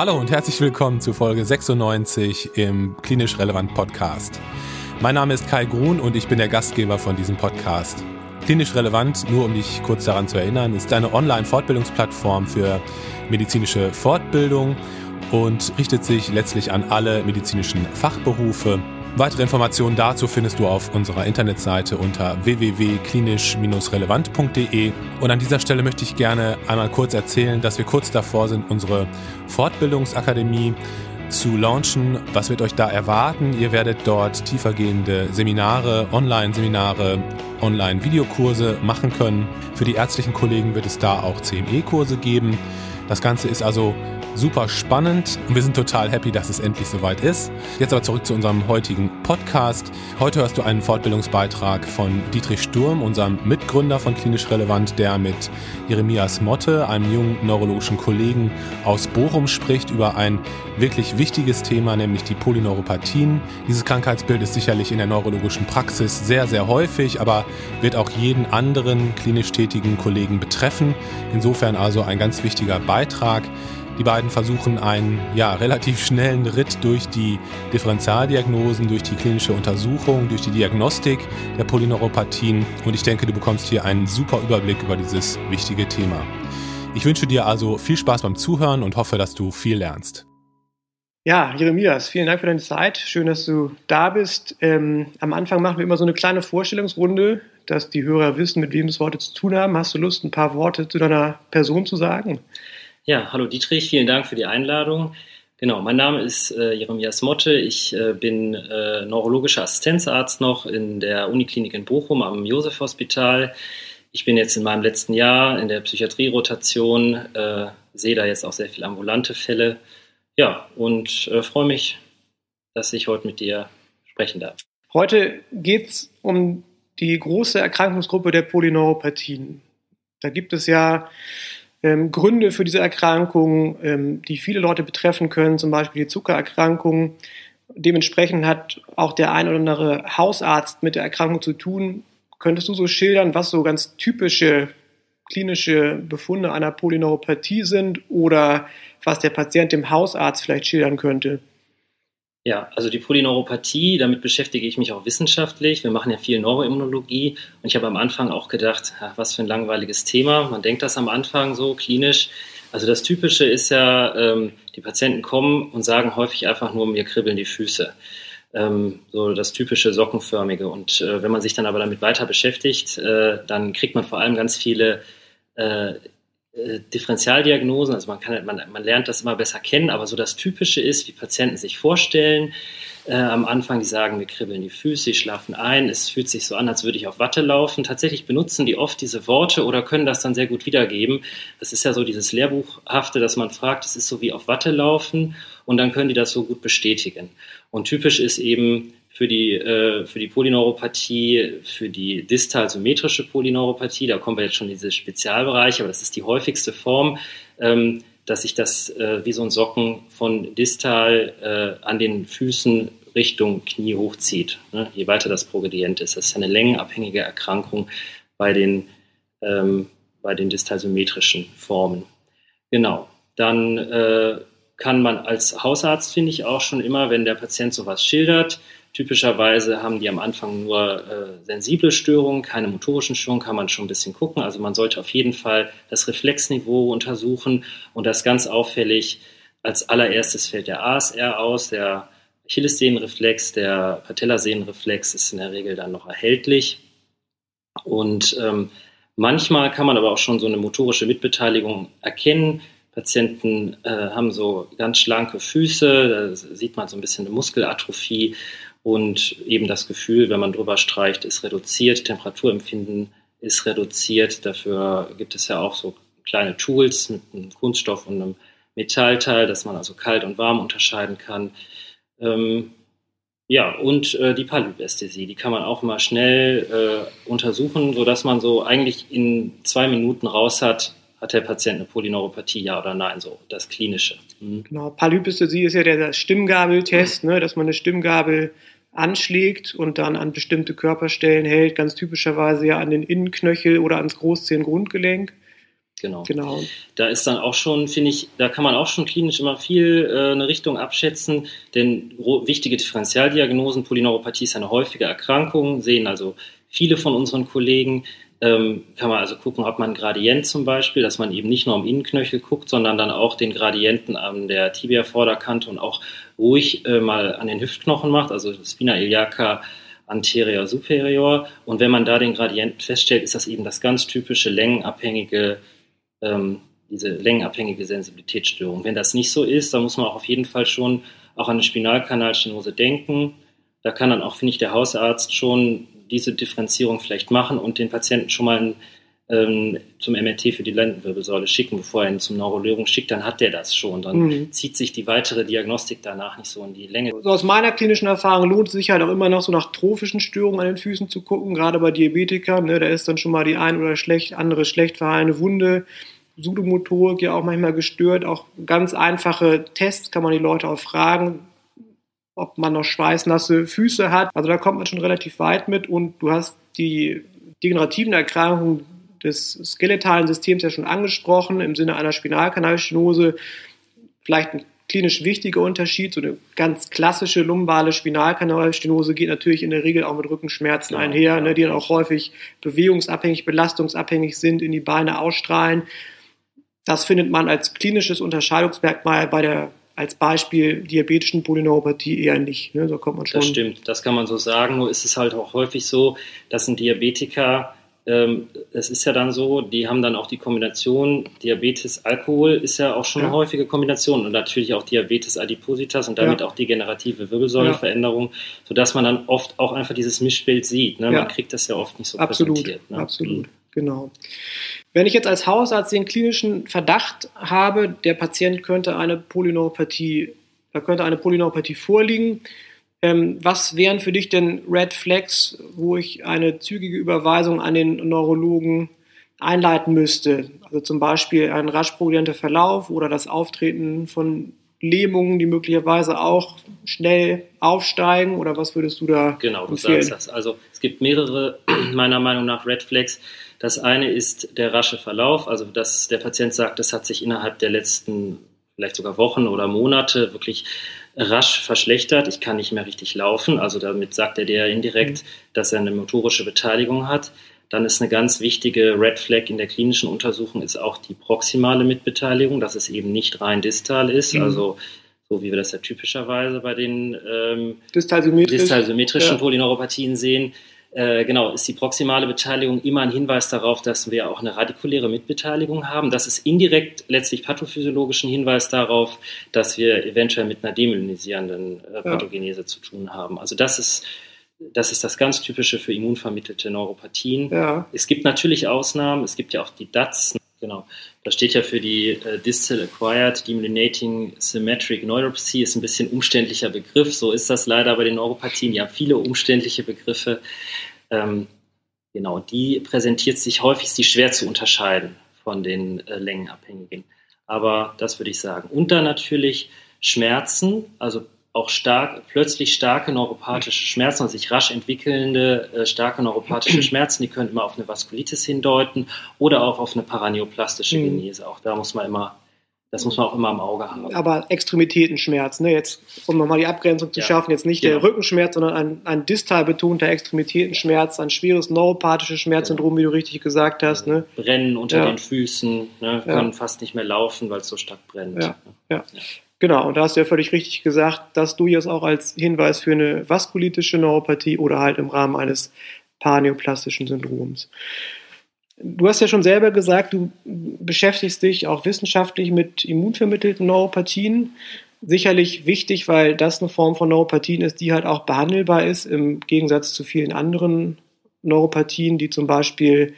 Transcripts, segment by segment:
Hallo und herzlich willkommen zu Folge 96 im Klinisch Relevant Podcast. Mein Name ist Kai Grun und ich bin der Gastgeber von diesem Podcast. Klinisch Relevant, nur um dich kurz daran zu erinnern, ist eine Online-Fortbildungsplattform für medizinische Fortbildung und richtet sich letztlich an alle medizinischen Fachberufe Weitere Informationen dazu findest du auf unserer Internetseite unter www.klinisch-relevant.de. Und an dieser Stelle möchte ich gerne einmal kurz erzählen, dass wir kurz davor sind, unsere Fortbildungsakademie zu launchen. Was wird euch da erwarten? Ihr werdet dort tiefergehende Seminare, Online-Seminare, Online-Videokurse machen können. Für die ärztlichen Kollegen wird es da auch CME-Kurse geben. Das Ganze ist also super spannend und wir sind total happy, dass es endlich soweit ist. Jetzt aber zurück zu unserem heutigen Podcast. Heute hörst du einen Fortbildungsbeitrag von Dietrich Sturm, unserem Mitgründer von Klinisch Relevant, der mit Jeremias Motte, einem jungen neurologischen Kollegen aus Bochum, spricht über ein wirklich wichtiges Thema, nämlich die Polyneuropathien. Dieses Krankheitsbild ist sicherlich in der neurologischen Praxis sehr, sehr häufig, aber wird auch jeden anderen klinisch tätigen Kollegen betreffen. Insofern also ein ganz wichtiger Beitrag. Die beiden versuchen einen ja, relativ schnellen Ritt durch die Differentialdiagnosen, durch die klinische Untersuchung, durch die Diagnostik der Polyneuropathien und ich denke, du bekommst hier einen super Überblick über dieses wichtige Thema. Ich wünsche dir also viel Spaß beim Zuhören und hoffe, dass du viel lernst. Ja, Jeremias, vielen Dank für deine Zeit. Schön, dass du da bist. Ähm, am Anfang machen wir immer so eine kleine Vorstellungsrunde, dass die Hörer wissen, mit wem es heute zu tun haben. Hast du Lust, ein paar Worte zu deiner Person zu sagen? Ja, hallo Dietrich, vielen Dank für die Einladung. Genau, mein Name ist äh, Jeremias Motte. Ich äh, bin äh, neurologischer Assistenzarzt noch in der Uniklinik in Bochum am Josef-Hospital. Ich bin jetzt in meinem letzten Jahr in der Psychiatrie-Rotation, äh, sehe da jetzt auch sehr viele ambulante Fälle. Ja, und äh, freue mich, dass ich heute mit dir sprechen darf. Heute geht es um die große Erkrankungsgruppe der Polyneuropathien. Da gibt es ja ähm, Gründe für diese Erkrankung, ähm, die viele Leute betreffen können, zum Beispiel die Zuckererkrankung. Dementsprechend hat auch der ein oder andere Hausarzt mit der Erkrankung zu tun. Könntest du so schildern, was so ganz typische klinische Befunde einer Polyneuropathie sind oder was der Patient dem Hausarzt vielleicht schildern könnte? Ja, also die Polyneuropathie, damit beschäftige ich mich auch wissenschaftlich. Wir machen ja viel Neuroimmunologie und ich habe am Anfang auch gedacht, was für ein langweiliges Thema. Man denkt das am Anfang so klinisch. Also das Typische ist ja, ähm, die Patienten kommen und sagen häufig einfach nur, mir kribbeln die Füße. Ähm, so das typische Sockenförmige. Und äh, wenn man sich dann aber damit weiter beschäftigt, äh, dann kriegt man vor allem ganz viele äh, äh, Differentialdiagnosen, also man, kann, man, man lernt das immer besser kennen, aber so das Typische ist, wie Patienten sich vorstellen. Äh, am Anfang, die sagen, wir kribbeln die Füße, sie schlafen ein, es fühlt sich so an, als würde ich auf Watte laufen. Tatsächlich benutzen die oft diese Worte oder können das dann sehr gut wiedergeben. Das ist ja so dieses Lehrbuchhafte, dass man fragt, es ist so wie auf Watte laufen und dann können die das so gut bestätigen. Und typisch ist eben, für die, äh, für die Polyneuropathie, für die distal-symmetrische Polyneuropathie, da kommen wir jetzt schon in diese Spezialbereiche, aber das ist die häufigste Form, ähm, dass sich das äh, wie so ein Socken von distal äh, an den Füßen Richtung Knie hochzieht, ne? je weiter das Progredient ist. Das ist eine längenabhängige Erkrankung bei den, ähm, bei den distalsymmetrischen Formen. Genau. Dann äh, kann man als Hausarzt, finde ich, auch schon immer, wenn der Patient sowas schildert, Typischerweise haben die am Anfang nur äh, sensible Störungen, keine motorischen Störungen, kann man schon ein bisschen gucken. Also man sollte auf jeden Fall das Reflexniveau untersuchen und das ganz auffällig. Als allererstes fällt der ASR aus, der Achillessehnenreflex, der Patellasehnenreflex ist in der Regel dann noch erhältlich. Und ähm, manchmal kann man aber auch schon so eine motorische Mitbeteiligung erkennen. Patienten äh, haben so ganz schlanke Füße, da sieht man so ein bisschen eine Muskelatrophie und eben das Gefühl, wenn man drüber streicht, ist reduziert, Temperaturempfinden ist reduziert. Dafür gibt es ja auch so kleine Tools mit einem Kunststoff und einem Metallteil, dass man also kalt und warm unterscheiden kann. Ähm, ja, und äh, die Palypästhesie, die kann man auch mal schnell äh, untersuchen, sodass man so eigentlich in zwei Minuten raus hat, hat der Patient eine Polyneuropathie, ja oder nein, so das Klinische. Mhm. Genau, Palypästhesie ist ja der Stimmgabeltest, ne, dass man eine Stimmgabel anschlägt und dann an bestimmte Körperstellen hält, ganz typischerweise ja an den Innenknöchel oder ans Großzehengrundgelenk. Genau. genau. Da ist dann auch schon, finde ich, da kann man auch schon klinisch immer viel äh, eine Richtung abschätzen, denn wichtige Differentialdiagnosen, Polyneuropathie ist eine häufige Erkrankung, sehen also viele von unseren Kollegen. Ähm, kann man also gucken, ob man Gradient zum Beispiel, dass man eben nicht nur am Innenknöchel guckt, sondern dann auch den Gradienten an der Tibia-Vorderkante und auch ruhig äh, mal an den Hüftknochen macht, also Spina iliaca anterior superior. Und wenn man da den Gradienten feststellt, ist das eben das ganz typische längenabhängige ähm, diese längenabhängige Sensibilitätsstörung. Wenn das nicht so ist, dann muss man auch auf jeden Fall schon auch an eine Spinalkanalstenose denken. Da kann dann auch, finde ich, der Hausarzt schon diese Differenzierung vielleicht machen und den Patienten schon mal ähm, zum MRT für die Lendenwirbelsäule schicken, bevor er ihn zum Neurologen schickt, dann hat der das schon. Dann mhm. zieht sich die weitere Diagnostik danach nicht so in die Länge. So aus meiner klinischen Erfahrung lohnt es sich halt auch immer noch so nach trophischen Störungen an den Füßen zu gucken, gerade bei Diabetikern. Ne, da ist dann schon mal die ein oder schlecht, andere schlecht verheilende Wunde. Sudomotorik ja auch manchmal gestört. Auch ganz einfache Tests kann man die Leute auch fragen, ob man noch schweißnasse Füße hat. Also da kommt man schon relativ weit mit und du hast die degenerativen Erkrankungen des skeletalen Systems ja schon angesprochen, im Sinne einer Spinalkanalstenose. Vielleicht ein klinisch wichtiger Unterschied. So eine ganz klassische lumbale Spinalkanalstenose geht natürlich in der Regel auch mit Rückenschmerzen ja, einher, ja, ne, die dann auch häufig bewegungsabhängig, belastungsabhängig sind, in die Beine ausstrahlen. Das findet man als klinisches Unterscheidungsmerkmal bei der als Beispiel diabetischen Polyneuropathie eher nicht. Ne? Da kommt man schon. Das stimmt, das kann man so sagen. Nur ist es halt auch häufig so, dass ein Diabetiker ähm, es ist ja dann so, die haben dann auch die Kombination Diabetes, Alkohol ist ja auch schon ja. eine häufige Kombination und natürlich auch Diabetes adipositas und damit ja. auch degenerative Wirbelsäulenveränderung, ja. sodass man dann oft auch einfach dieses Mischbild sieht. Ne? Man kriegt das ja oft nicht so absolut, präsentiert. Ne? Absolut, mhm. Genau. Wenn ich jetzt als Hausarzt den klinischen Verdacht habe, der Patient könnte eine Polyneuropathie, da könnte eine Polyneuropathie vorliegen, ähm, was wären für dich denn Red Flags, wo ich eine zügige Überweisung an den Neurologen einleiten müsste? Also zum Beispiel ein rasch progredienter Verlauf oder das Auftreten von Lähmungen, die möglicherweise auch schnell aufsteigen oder was würdest du da Genau, du empfehlen? sagst das. Also es gibt mehrere, meiner Meinung nach, Red Flags. Das eine ist der rasche Verlauf, also dass der Patient sagt, das hat sich innerhalb der letzten vielleicht sogar Wochen oder Monate wirklich rasch verschlechtert. Ich kann nicht mehr richtig laufen. Also damit sagt er dir indirekt, mhm. dass er eine motorische Beteiligung hat. Dann ist eine ganz wichtige Red Flag in der klinischen Untersuchung ist auch die proximale Mitbeteiligung, dass es eben nicht rein distal ist. Mhm. Also so wie wir das ja typischerweise bei den ähm, distalsymmetrischen ja. Polyneuropathien sehen, äh, genau, ist die proximale Beteiligung immer ein Hinweis darauf, dass wir auch eine radikuläre Mitbeteiligung haben. Das ist indirekt letztlich pathophysiologischen Hinweis darauf, dass wir eventuell mit einer demyelinisierenden äh, Pathogenese ja. zu tun haben. Also das ist das ist das ganz typische für immunvermittelte Neuropathien. Ja. Es gibt natürlich Ausnahmen. Es gibt ja auch die DATS, Genau. Das steht ja für die äh, Distal Acquired Demyelinating Symmetric Neuropathy, ist ein bisschen umständlicher Begriff. So ist das leider bei den Neuropathien. Ja, viele umständliche Begriffe. Ähm, genau, die präsentiert sich häufig, die schwer zu unterscheiden von den äh, längenabhängigen. Aber das würde ich sagen. Und dann natürlich Schmerzen, also auch stark, plötzlich starke neuropathische Schmerzen und sich rasch entwickelnde äh, starke neuropathische Schmerzen, die können immer auf eine Vaskulitis hindeuten oder auch auf eine paraneoplastische mhm. Genese. Auch da muss man immer, das muss man auch immer im Auge haben. Aber Extremitätenschmerz, ne? jetzt um nochmal die Abgrenzung zu ja. schaffen, jetzt nicht genau. der Rückenschmerz, sondern ein, ein distal betonter Extremitätenschmerz, ein schweres neuropathisches Schmerzsyndrom, genau. wie du richtig gesagt hast. Ne? Brennen unter ja. den Füßen, ne? können fast nicht mehr laufen, weil es so stark brennt. Ja. Genau, und da hast du ja völlig richtig gesagt, dass du jetzt auch als Hinweis für eine vaskulitische Neuropathie oder halt im Rahmen eines paraneoplastischen Syndroms. Du hast ja schon selber gesagt, du beschäftigst dich auch wissenschaftlich mit immunvermittelten Neuropathien. Sicherlich wichtig, weil das eine Form von Neuropathien ist, die halt auch behandelbar ist, im Gegensatz zu vielen anderen Neuropathien, die zum Beispiel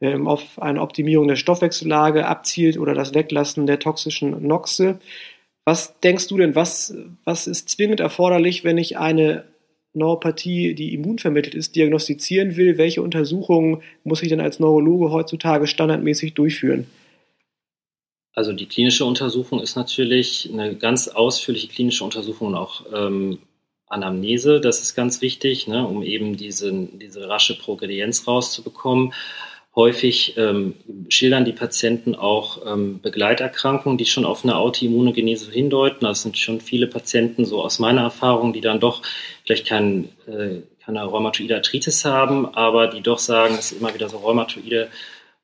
ähm, auf eine Optimierung der Stoffwechsellage abzielt oder das Weglassen der toxischen Noxe. Was denkst du denn, was, was ist zwingend erforderlich, wenn ich eine Neuropathie, die immunvermittelt ist, diagnostizieren will? Welche Untersuchungen muss ich denn als Neurologe heutzutage standardmäßig durchführen? Also die klinische Untersuchung ist natürlich eine ganz ausführliche klinische Untersuchung und auch ähm, Anamnese, das ist ganz wichtig, ne, um eben diese, diese rasche Progredienz rauszubekommen. Häufig ähm, schildern die Patienten auch ähm, Begleiterkrankungen, die schon auf eine Autoimmunogenese hindeuten. Das sind schon viele Patienten, so aus meiner Erfahrung, die dann doch vielleicht kein, äh, keine rheumatoide Arthritis haben, aber die doch sagen, dass sie immer wieder so rheumatoide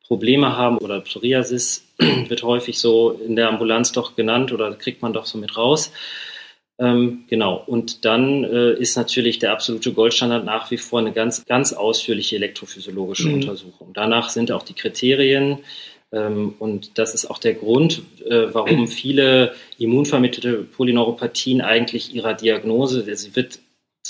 Probleme haben oder Psoriasis wird häufig so in der Ambulanz doch genannt oder kriegt man doch so mit raus. Ähm, genau. Und dann äh, ist natürlich der absolute Goldstandard nach wie vor eine ganz, ganz ausführliche elektrophysiologische mhm. Untersuchung. Danach sind auch die Kriterien. Ähm, und das ist auch der Grund, äh, warum viele immunvermittelte Polyneuropathien eigentlich ihrer Diagnose, sie wird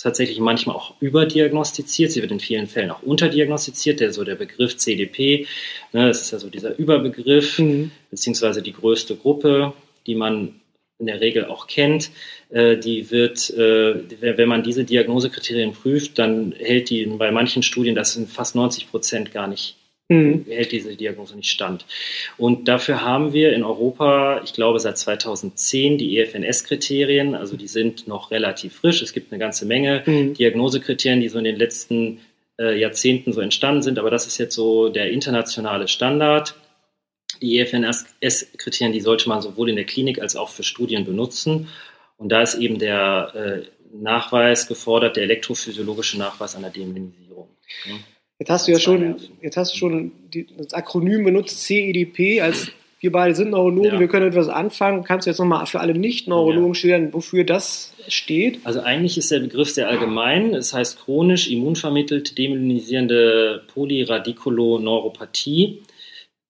tatsächlich manchmal auch überdiagnostiziert, sie wird in vielen Fällen auch unterdiagnostiziert, der so der Begriff CDP, ne, das ist ja so dieser Überbegriff, mhm. beziehungsweise die größte Gruppe, die man in der Regel auch kennt, äh, die wird, äh, wenn man diese Diagnosekriterien prüft, dann hält die bei manchen Studien, das sind fast 90 Prozent gar nicht, mhm. hält diese Diagnose nicht stand. Und dafür haben wir in Europa, ich glaube seit 2010, die EFNS-Kriterien, also die sind noch relativ frisch. Es gibt eine ganze Menge mhm. Diagnosekriterien, die so in den letzten äh, Jahrzehnten so entstanden sind, aber das ist jetzt so der internationale Standard die EFNS-Kriterien, die sollte man sowohl in der Klinik als auch für Studien benutzen. Und da ist eben der äh, Nachweis gefordert, der elektrophysiologische Nachweis einer Demyelisierung. Ja. Jetzt hast du ja schon, jetzt hast du schon die, das Akronym benutzt, CEDP, als wir beide sind Neurologen, ja. wir können etwas anfangen. Kannst du jetzt nochmal für alle Nicht-Neurologen ja. schildern, wofür das steht? Also eigentlich ist der Begriff sehr allgemein. Es heißt chronisch immunvermittelt demyelinisierende Polyradikuloneuropathie.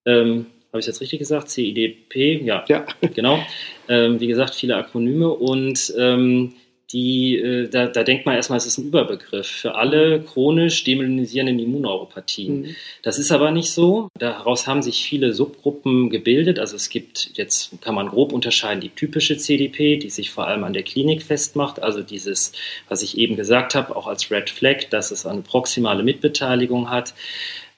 Ähm, habe ich jetzt richtig gesagt? CIDP, ja, ja. genau. Ähm, wie gesagt, viele Akronyme und ähm, die, äh, da, da, denkt man erstmal, es ist ein Überbegriff für alle chronisch demyelinisierenden Immuneuropathien. Mhm. Das ist aber nicht so. Daraus haben sich viele Subgruppen gebildet. Also es gibt, jetzt kann man grob unterscheiden, die typische CDP, die sich vor allem an der Klinik festmacht. Also dieses, was ich eben gesagt habe, auch als Red Flag, dass es eine proximale Mitbeteiligung hat.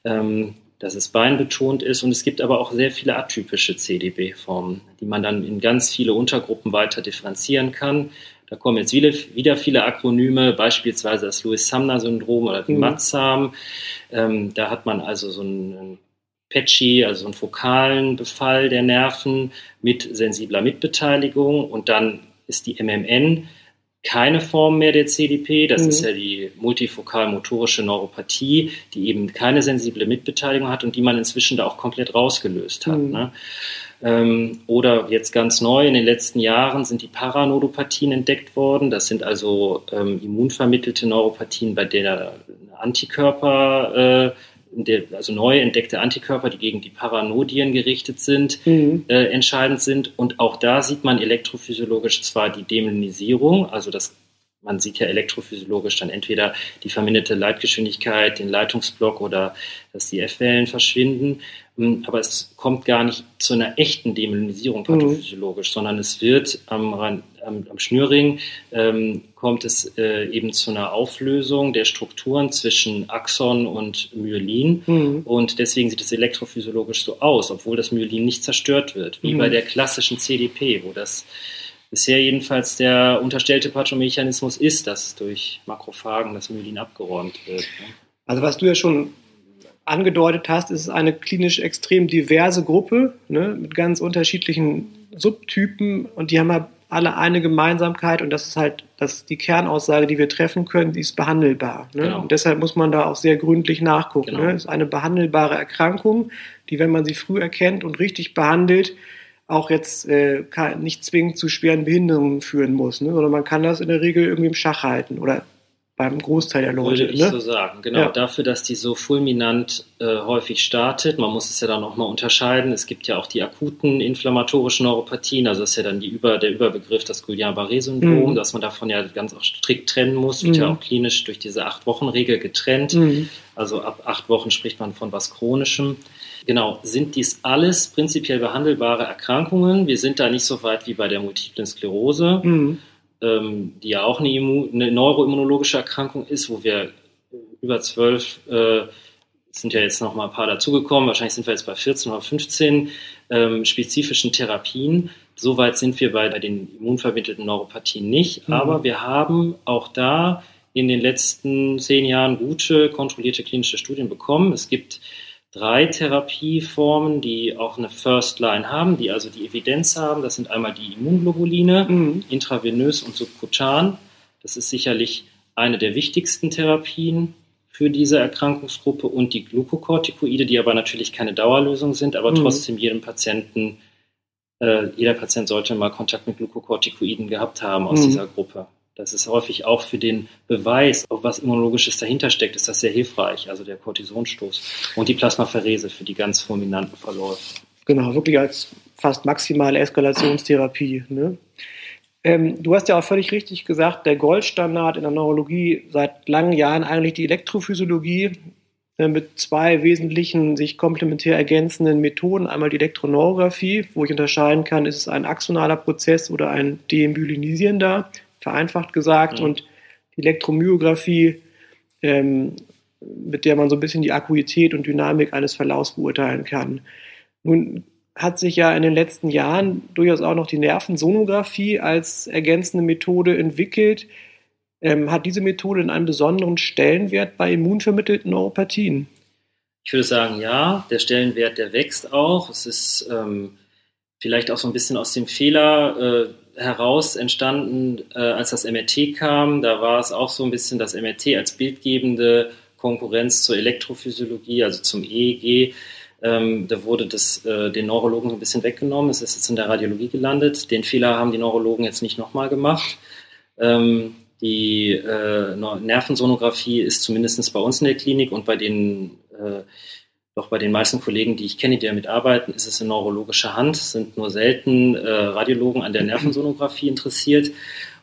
Ähm, dass es beinbetont ist. Und es gibt aber auch sehr viele atypische CDB-Formen, die man dann in ganz viele Untergruppen weiter differenzieren kann. Da kommen jetzt wieder, wieder viele Akronyme, beispielsweise das Lewis-Sumner-Syndrom oder die mhm. MATSAM. Ähm, da hat man also so einen Patchy, also einen fokalen Befall der Nerven mit sensibler Mitbeteiligung. Und dann ist die MMN keine Form mehr der CDP. Das mhm. ist ja die multifokal-motorische Neuropathie, die eben keine sensible Mitbeteiligung hat und die man inzwischen da auch komplett rausgelöst hat. Mhm. Ne? Ähm, oder jetzt ganz neu, in den letzten Jahren sind die Paranodopathien entdeckt worden. Das sind also ähm, immunvermittelte Neuropathien, bei denen Antikörper äh, also neu entdeckte Antikörper, die gegen die Paranodien gerichtet sind, mhm. äh, entscheidend sind. Und auch da sieht man elektrophysiologisch zwar die Demyelinisierung, also das man sieht ja elektrophysiologisch dann entweder die verminderte Leitgeschwindigkeit, den Leitungsblock oder dass die F-Wellen verschwinden. Hm, aber es kommt gar nicht zu einer echten Demyelinisierung mhm. pathophysiologisch, mhm. sondern es wird am, am, am Schnürring ähm, kommt es äh, eben zu einer Auflösung der Strukturen zwischen Axon und Myelin. Mhm. Und deswegen sieht es elektrophysiologisch so aus, obwohl das Myelin nicht zerstört wird, wie mhm. bei der klassischen CDP, wo das bisher jedenfalls der unterstellte Pathomechanismus ist, dass durch Makrophagen das Myelin abgeräumt wird. Ne? Also was du ja schon angedeutet hast, ist es eine klinisch extrem diverse Gruppe ne, mit ganz unterschiedlichen Subtypen und die haben alle eine Gemeinsamkeit und das ist halt das, die Kernaussage, die wir treffen können, die ist behandelbar. Ne? Genau. Und deshalb muss man da auch sehr gründlich nachgucken. Genau. Ne? Es ist eine behandelbare Erkrankung, die, wenn man sie früh erkennt und richtig behandelt, auch jetzt äh, nicht zwingend zu schweren Behinderungen führen muss, ne? sondern man kann das in der Regel irgendwie im Schach halten oder beim Großteil der Leute. Würde ich ne? so sagen, genau. Ja. Dafür, dass die so fulminant äh, häufig startet, man muss es ja dann nochmal unterscheiden. Es gibt ja auch die akuten inflammatorischen Neuropathien, also das ist ja dann Über, der Überbegriff das Guillain-Barré-Syndrom, mhm. dass man davon ja ganz auch strikt trennen muss, wird mhm. ja auch klinisch durch diese Acht-Wochen-Regel getrennt. Mhm. Also ab acht Wochen spricht man von was Chronischem. Genau, sind dies alles prinzipiell behandelbare Erkrankungen? Wir sind da nicht so weit wie bei der multiplen Sklerose, mhm. ähm, die ja auch eine, eine, neuroimmunologische Erkrankung ist, wo wir über zwölf, äh, sind ja jetzt noch mal ein paar dazugekommen, wahrscheinlich sind wir jetzt bei 14 oder 15 ähm, spezifischen Therapien. So weit sind wir bei, bei den immunvermittelten Neuropathien nicht, mhm. aber wir haben auch da in den letzten zehn Jahren gute, kontrollierte klinische Studien bekommen. Es gibt drei Therapieformen, die auch eine First Line haben, die also die Evidenz haben. Das sind einmal die Immunglobuline, mhm. intravenös und subkutan. Das ist sicherlich eine der wichtigsten Therapien für diese Erkrankungsgruppe und die Glukokortikoide, die aber natürlich keine Dauerlösung sind, aber mhm. trotzdem jedem Patienten, äh, jeder Patient sollte mal Kontakt mit Glukokortikoiden gehabt haben aus mhm. dieser Gruppe. Das ist häufig auch für den Beweis, ob was Immunologisches dahinter steckt, ist das sehr hilfreich. Also der Cortisonstoß und die Plasmapherese für die ganz fulminanten Verläufe. Genau, wirklich als fast maximale Eskalationstherapie. Ne? Ähm, du hast ja auch völlig richtig gesagt, der Goldstandard in der Neurologie seit langen Jahren eigentlich die Elektrophysiologie äh, mit zwei wesentlichen sich komplementär ergänzenden Methoden. Einmal die Elektroneurographie, wo ich unterscheiden kann, ist es ein axonaler Prozess oder ein demyelinisierender vereinfacht gesagt, mhm. und die Elektromyographie, ähm, mit der man so ein bisschen die Akuität und Dynamik eines Verlaufs beurteilen kann. Nun hat sich ja in den letzten Jahren durchaus auch noch die Nervensonographie als ergänzende Methode entwickelt. Ähm, hat diese Methode einen besonderen Stellenwert bei immunvermittelten Neuropathien? Ich würde sagen, ja, der Stellenwert, der wächst auch. Es ist ähm, vielleicht auch so ein bisschen aus dem Fehler äh, heraus entstanden, äh, als das MRT kam. Da war es auch so ein bisschen das MRT als bildgebende Konkurrenz zur Elektrophysiologie, also zum EEG. Ähm, da wurde das äh, den Neurologen ein bisschen weggenommen. Es ist jetzt in der Radiologie gelandet. Den Fehler haben die Neurologen jetzt nicht nochmal gemacht. Ähm, die äh, Nervensonographie ist zumindest bei uns in der Klinik und bei den äh, bei den meisten Kollegen, die ich kenne, die damit arbeiten, ist es in neurologischer Hand, sind nur selten äh, Radiologen an der Nervensonographie interessiert.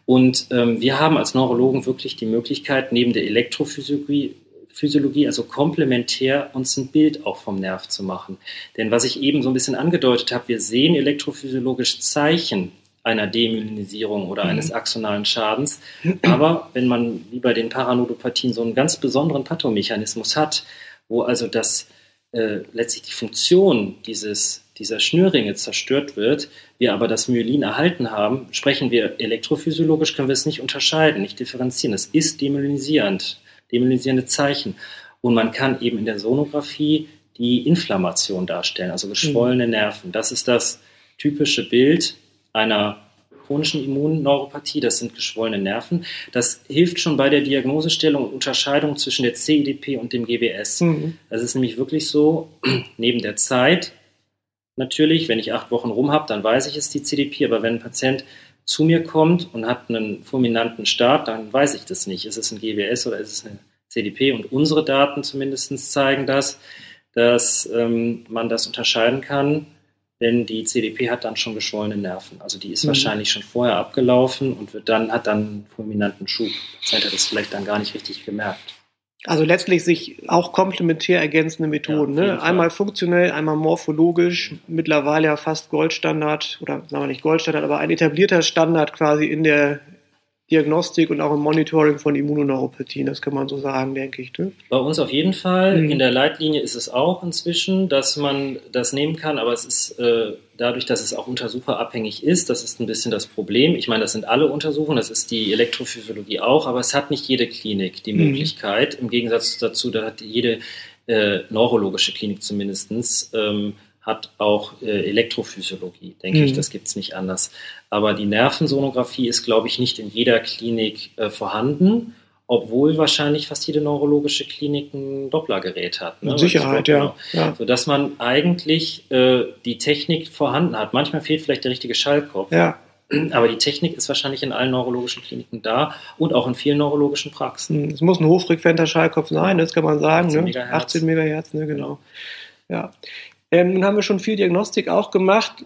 Und ähm, wir haben als Neurologen wirklich die Möglichkeit, neben der Elektrophysiologie, Physiologie, also komplementär, uns ein Bild auch vom Nerv zu machen. Denn was ich eben so ein bisschen angedeutet habe, wir sehen elektrophysiologisch Zeichen einer Demyelinisierung oder mhm. eines axonalen Schadens. Aber wenn man wie bei den Paranodopathien so einen ganz besonderen Pathomechanismus hat, wo also das äh, letztlich die Funktion dieses, dieser Schnürringe zerstört wird, wir aber das Myelin erhalten haben, sprechen wir elektrophysiologisch, können wir es nicht unterscheiden, nicht differenzieren. Es ist demyelinisierend, demyelinisierende Zeichen. Und man kann eben in der Sonographie die Inflammation darstellen, also geschwollene mhm. Nerven. Das ist das typische Bild einer chronischen Immunneuropathie, das sind geschwollene Nerven. Das hilft schon bei der Diagnosestellung und Unterscheidung zwischen der CIDP und dem GBS. Mhm. Das ist nämlich wirklich so, neben der Zeit, natürlich, wenn ich acht Wochen rum habe, dann weiß ich, es ist die CDP, aber wenn ein Patient zu mir kommt und hat einen fulminanten Start, dann weiß ich das nicht. Ist es ein GBS oder ist es eine CDP? Und unsere Daten zumindest zeigen das, dass ähm, man das unterscheiden kann denn die CDP hat dann schon geschwollene Nerven. Also die ist mhm. wahrscheinlich schon vorher abgelaufen und wird dann, hat dann einen fulminanten Schub. Der Patient hat das vielleicht dann gar nicht richtig gemerkt. Also letztlich sich auch komplementär ergänzende Methoden. Ja, ne? Einmal funktionell, einmal morphologisch, mittlerweile ja fast Goldstandard oder sagen wir nicht Goldstandard, aber ein etablierter Standard quasi in der Diagnostik und auch im Monitoring von Immunoneuropathien, das kann man so sagen, denke ich. Ne? Bei uns auf jeden Fall. Mhm. In der Leitlinie ist es auch inzwischen, dass man das nehmen kann, aber es ist äh, dadurch, dass es auch untersucherabhängig ist, das ist ein bisschen das Problem. Ich meine, das sind alle Untersuchungen, das ist die Elektrophysiologie auch, aber es hat nicht jede Klinik die mhm. Möglichkeit, im Gegensatz dazu, da hat jede äh, neurologische Klinik zumindest ähm, hat auch äh, Elektrophysiologie, denke mhm. ich, das gibt es nicht anders. Aber die Nervensonographie ist, glaube ich, nicht in jeder Klinik äh, vorhanden, obwohl wahrscheinlich fast jede neurologische Klinik ein Dopplergerät hat. Ne? Mit Sicherheit, ja. Genau. ja. Sodass man eigentlich äh, die Technik vorhanden hat. Manchmal fehlt vielleicht der richtige Schallkopf. Ja. Aber die Technik ist wahrscheinlich in allen neurologischen Kliniken da und auch in vielen neurologischen Praxen. Hm, es muss ein hochfrequenter Schallkopf sein, das kann man sagen. 18 ne? Megahertz. 18 Megahertz, ne? genau. Ja. Ähm, nun haben wir schon viel Diagnostik auch gemacht.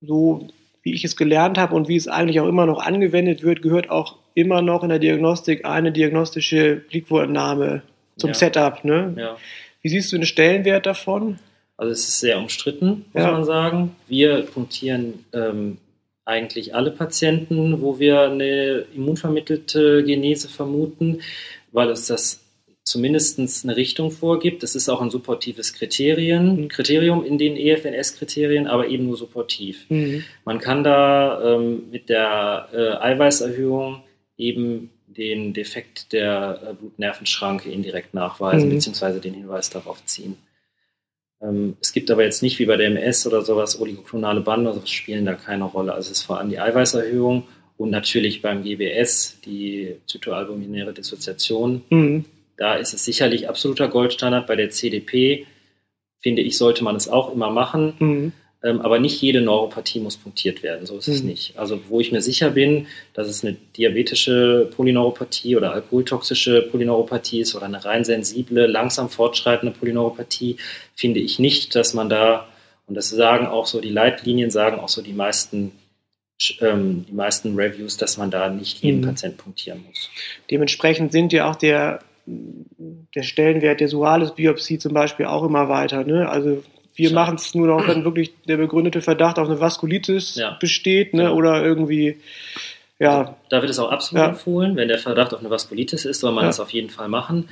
So wie ich es gelernt habe und wie es eigentlich auch immer noch angewendet wird, gehört auch immer noch in der Diagnostik eine diagnostische Blickwurtnahme zum ja. Setup. Ne? Ja. Wie siehst du den Stellenwert davon? Also es ist sehr umstritten, muss ja. man sagen. Wir punktieren ähm, eigentlich alle Patienten, wo wir eine immunvermittelte Genese vermuten, weil es das zumindest eine Richtung vorgibt. Das ist auch ein supportives Kriterien, mhm. Kriterium in den EFNS-Kriterien, aber eben nur supportiv. Mhm. Man kann da ähm, mit der äh, Eiweißerhöhung eben den Defekt der äh, Blutnervenschranke indirekt nachweisen, mhm. beziehungsweise den Hinweis darauf ziehen. Ähm, es gibt aber jetzt nicht wie bei der MS oder sowas oligoklonale Bande, das spielen da keine Rolle. Also es ist vor allem die Eiweißerhöhung und natürlich beim GBS die zytoalbuminäre Dissoziation. Mhm. Da ist es sicherlich absoluter Goldstandard. Bei der CDP finde ich, sollte man es auch immer machen. Mhm. Ähm, aber nicht jede Neuropathie muss punktiert werden, so ist mhm. es nicht. Also wo ich mir sicher bin, dass es eine diabetische Polyneuropathie oder alkoholtoxische Polyneuropathie ist oder eine rein sensible, langsam fortschreitende Polyneuropathie, finde ich nicht, dass man da, und das sagen auch so die Leitlinien, sagen auch so die meisten ähm, die meisten Reviews, dass man da nicht jeden mhm. Patient punktieren muss. Dementsprechend sind ja auch der, der Stellenwert der Sualis-Biopsie zum Beispiel auch immer weiter. Ne? Also wir machen es nur noch, wenn wirklich der begründete Verdacht auf eine Vaskulitis ja. besteht ne? Ja. oder irgendwie. Ja. Da wird es auch absolut ja. empfohlen. Wenn der Verdacht auf eine Vaskulitis ist, soll man das auf jeden Fall machen.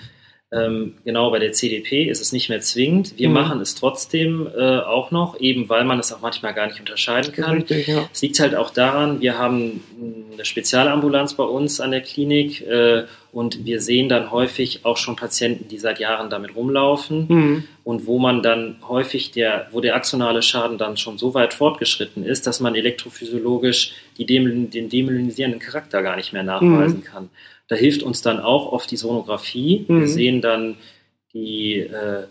Ähm, genau, bei der CDP ist es nicht mehr zwingend. Wir mhm. machen es trotzdem äh, auch noch, eben weil man es auch manchmal gar nicht unterscheiden kann. Richtig, ja. Es liegt halt auch daran, wir haben eine Spezialambulanz bei uns an der Klinik äh, und wir sehen dann häufig auch schon Patienten, die seit Jahren damit rumlaufen mhm. und wo man dann häufig der, wo der axonale Schaden dann schon so weit fortgeschritten ist, dass man elektrophysiologisch die Demyelin, den demyelinisierenden Charakter gar nicht mehr nachweisen mhm. kann. Da hilft uns dann auch oft die Sonographie. Mhm. Wir sehen dann die, äh,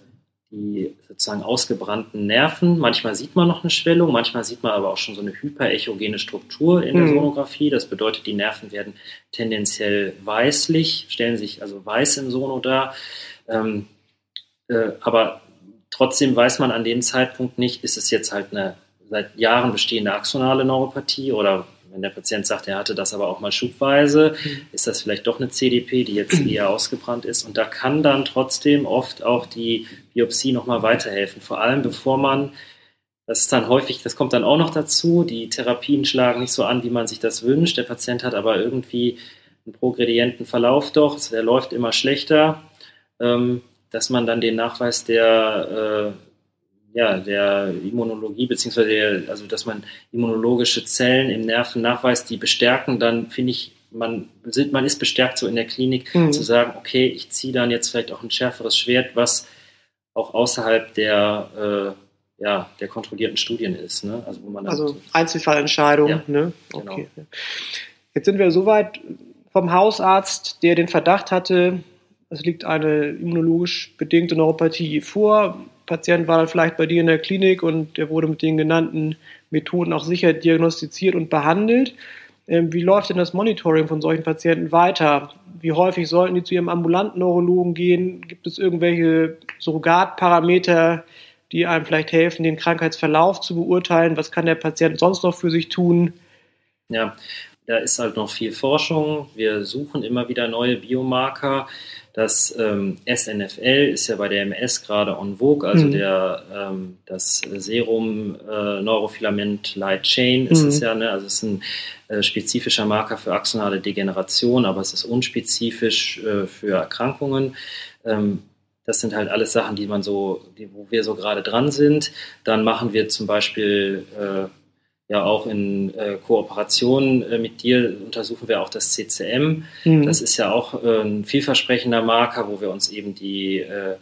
die sozusagen ausgebrannten Nerven. Manchmal sieht man noch eine Schwellung, manchmal sieht man aber auch schon so eine hyperechogene Struktur in der mhm. Sonographie. Das bedeutet, die Nerven werden tendenziell weißlich, stellen sich also weiß im Sono dar. Ähm, äh, aber trotzdem weiß man an dem Zeitpunkt nicht, ist es jetzt halt eine seit Jahren bestehende axonale Neuropathie oder wenn der Patient sagt, er hatte das aber auch mal schubweise, mhm. ist das vielleicht doch eine CDP, die jetzt eher ausgebrannt ist. Und da kann dann trotzdem oft auch die Biopsie nochmal weiterhelfen. Vor allem bevor man, das ist dann häufig, das kommt dann auch noch dazu, die Therapien schlagen nicht so an, wie man sich das wünscht. Der Patient hat aber irgendwie einen progredienten Verlauf doch, der läuft immer schlechter, ähm, dass man dann den Nachweis der äh, ja, der Immunologie, beziehungsweise der, also dass man immunologische Zellen im Nerven nachweist, die bestärken, dann finde ich, man, man ist bestärkt so in der Klinik mhm. zu sagen, okay, ich ziehe dann jetzt vielleicht auch ein schärferes Schwert, was auch außerhalb der, äh, ja, der kontrollierten Studien ist. Ne? Also, wo man also Einzelfallentscheidung. Ja, ne? Genau. Okay. Jetzt sind wir soweit vom Hausarzt, der den Verdacht hatte, es liegt eine immunologisch bedingte Neuropathie vor. Patient war dann vielleicht bei dir in der Klinik und der wurde mit den genannten Methoden auch sicher diagnostiziert und behandelt. Ähm, wie läuft denn das Monitoring von solchen Patienten weiter? Wie häufig sollten die zu ihrem ambulanten Neurologen gehen? Gibt es irgendwelche Surrogatparameter, die einem vielleicht helfen, den Krankheitsverlauf zu beurteilen? Was kann der Patient sonst noch für sich tun? Ja, da ist halt noch viel Forschung. Wir suchen immer wieder neue Biomarker. Das ähm, SNFL ist ja bei der MS gerade en vogue, also mhm. der, ähm, das Serum äh, Neurofilament Light Chain ist mhm. es ja, ne? also es ist ein äh, spezifischer Marker für axonale Degeneration, aber es ist unspezifisch äh, für Erkrankungen. Ähm, das sind halt alles Sachen, die man so, die, wo wir so gerade dran sind. Dann machen wir zum Beispiel äh, ja auch in äh, Kooperation äh, mit dir untersuchen wir auch das CCM. Mhm. Das ist ja auch äh, ein vielversprechender Marker, wo wir uns eben die, äh,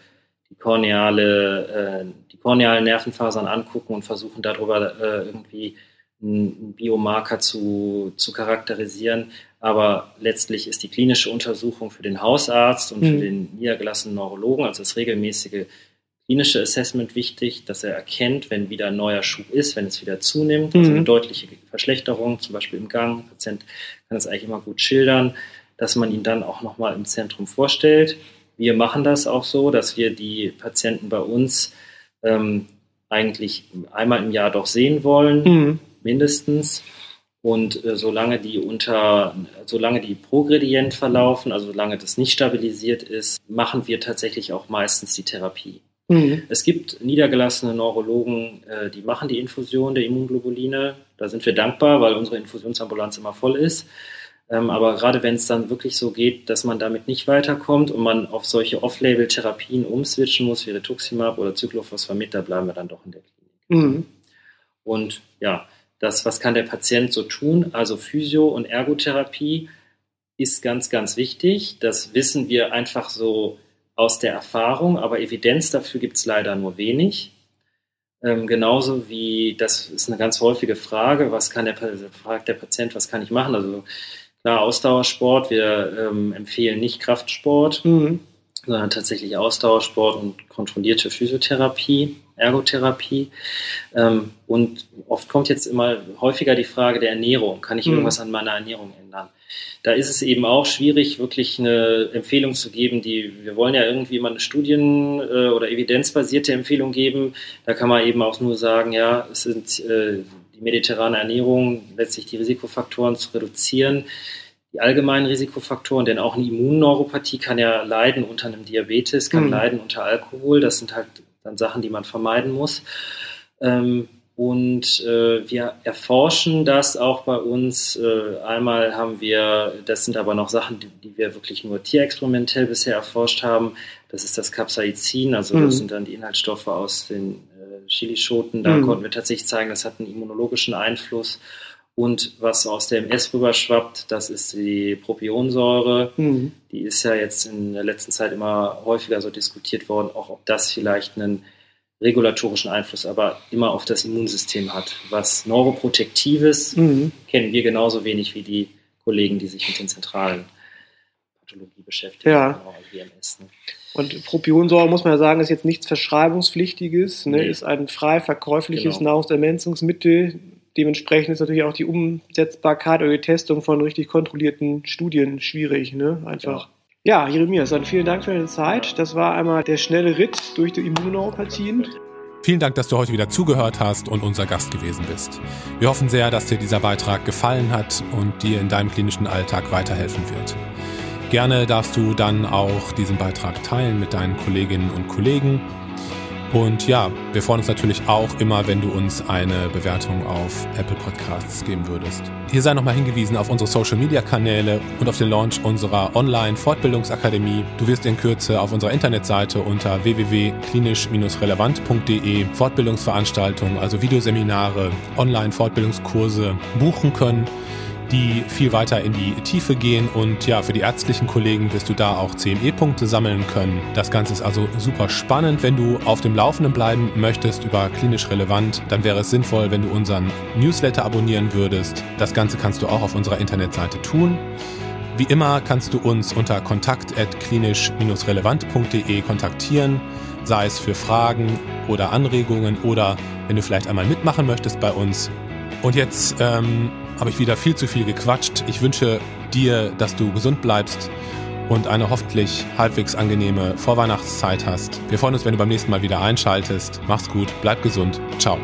die, korneale, äh, die kornealen Nervenfasern angucken und versuchen darüber äh, irgendwie einen Biomarker zu, zu charakterisieren. Aber letztlich ist die klinische Untersuchung für den Hausarzt und mhm. für den niedergelassenen Neurologen, also das regelmäßige klinische Assessment wichtig, dass er erkennt, wenn wieder ein neuer Schub ist, wenn es wieder zunimmt, also eine mhm. deutliche Verschlechterung, zum Beispiel im Gang. Der Patient kann das eigentlich immer gut schildern, dass man ihn dann auch nochmal im Zentrum vorstellt. Wir machen das auch so, dass wir die Patienten bei uns ähm, eigentlich einmal im Jahr doch sehen wollen, mhm. mindestens. Und äh, solange die unter, solange die progredient verlaufen, also solange das nicht stabilisiert ist, machen wir tatsächlich auch meistens die Therapie. Mhm. Es gibt niedergelassene Neurologen, äh, die machen die Infusion der Immunglobuline. Da sind wir dankbar, weil unsere Infusionsambulanz immer voll ist. Ähm, aber gerade wenn es dann wirklich so geht, dass man damit nicht weiterkommt und man auf solche Off-Label-Therapien umswitchen muss, wie Rituximab oder Cyclophosphamid, da bleiben wir dann doch in der Klinik. Mhm. Und ja, das, was kann der Patient so tun? Also Physio- und Ergotherapie ist ganz, ganz wichtig. Das wissen wir einfach so aus der Erfahrung, aber Evidenz dafür gibt es leider nur wenig. Ähm, genauso wie, das ist eine ganz häufige Frage, was kann der, fragt der Patient, was kann ich machen? Also klar, Ausdauersport, wir ähm, empfehlen nicht Kraftsport, mhm. sondern tatsächlich Ausdauersport und kontrollierte Physiotherapie, Ergotherapie. Ähm, und oft kommt jetzt immer häufiger die Frage der Ernährung. Kann ich mhm. irgendwas an meiner Ernährung ändern? Da ist es eben auch schwierig, wirklich eine Empfehlung zu geben, die, wir wollen ja irgendwie immer eine Studien- äh, oder evidenzbasierte Empfehlung geben. Da kann man eben auch nur sagen, ja, es sind äh, die mediterrane Ernährung, letztlich die Risikofaktoren zu reduzieren, die allgemeinen Risikofaktoren, denn auch eine Immunneuropathie kann ja leiden unter einem Diabetes, kann mhm. leiden unter Alkohol. Das sind halt dann Sachen, die man vermeiden muss. Ähm, und äh, wir erforschen das auch bei uns. Äh, einmal haben wir, das sind aber noch Sachen, die, die, wir wirklich nur tierexperimentell bisher erforscht haben. Das ist das Capsaicin, also mhm. das sind dann die Inhaltsstoffe aus den äh, Chilischoten. Da mhm. konnten wir tatsächlich zeigen, das hat einen immunologischen Einfluss. Und was aus der MS rüberschwappt, das ist die Propionsäure. Mhm. Die ist ja jetzt in der letzten Zeit immer häufiger so diskutiert worden, auch ob das vielleicht einen regulatorischen Einfluss, aber immer auf das Immunsystem hat. Was Neuroprotektives mhm. kennen wir genauso wenig wie die Kollegen, die sich mit den zentralen Pathologie beschäftigen. Ja. Genau, VMS, ne? Und Propionsäure, muss man ja sagen, ist jetzt nichts Verschreibungspflichtiges, ne? nee. ist ein frei verkäufliches genau. Nahrungsergänzungsmittel. Dementsprechend ist natürlich auch die Umsetzbarkeit oder die Testung von richtig kontrollierten Studien schwierig. Ne? Einfach. Genau. Ja, Jeremias, dann vielen Dank für deine Zeit. Das war einmal der schnelle Ritt durch die Immunopatien. Vielen Dank, dass du heute wieder zugehört hast und unser Gast gewesen bist. Wir hoffen sehr, dass dir dieser Beitrag gefallen hat und dir in deinem klinischen Alltag weiterhelfen wird. Gerne darfst du dann auch diesen Beitrag teilen mit deinen Kolleginnen und Kollegen und ja, wir freuen uns natürlich auch immer, wenn du uns eine Bewertung auf Apple Podcasts geben würdest. Hier sei nochmal hingewiesen auf unsere Social Media Kanäle und auf den Launch unserer Online-Fortbildungsakademie. Du wirst in Kürze auf unserer Internetseite unter www.klinisch-relevant.de Fortbildungsveranstaltungen, also Videoseminare, Online-Fortbildungskurse buchen können die viel weiter in die Tiefe gehen und ja, für die ärztlichen Kollegen wirst du da auch CME-Punkte sammeln können. Das Ganze ist also super spannend. Wenn du auf dem Laufenden bleiben möchtest über klinisch relevant, dann wäre es sinnvoll, wenn du unseren Newsletter abonnieren würdest. Das Ganze kannst du auch auf unserer Internetseite tun. Wie immer kannst du uns unter kontakt.klinisch-relevant.de kontaktieren, sei es für Fragen oder Anregungen oder wenn du vielleicht einmal mitmachen möchtest bei uns. Und jetzt ähm, habe ich wieder viel zu viel gequatscht. Ich wünsche dir, dass du gesund bleibst und eine hoffentlich halbwegs angenehme Vorweihnachtszeit hast. Wir freuen uns, wenn du beim nächsten Mal wieder einschaltest. Mach's gut, bleib gesund. Ciao.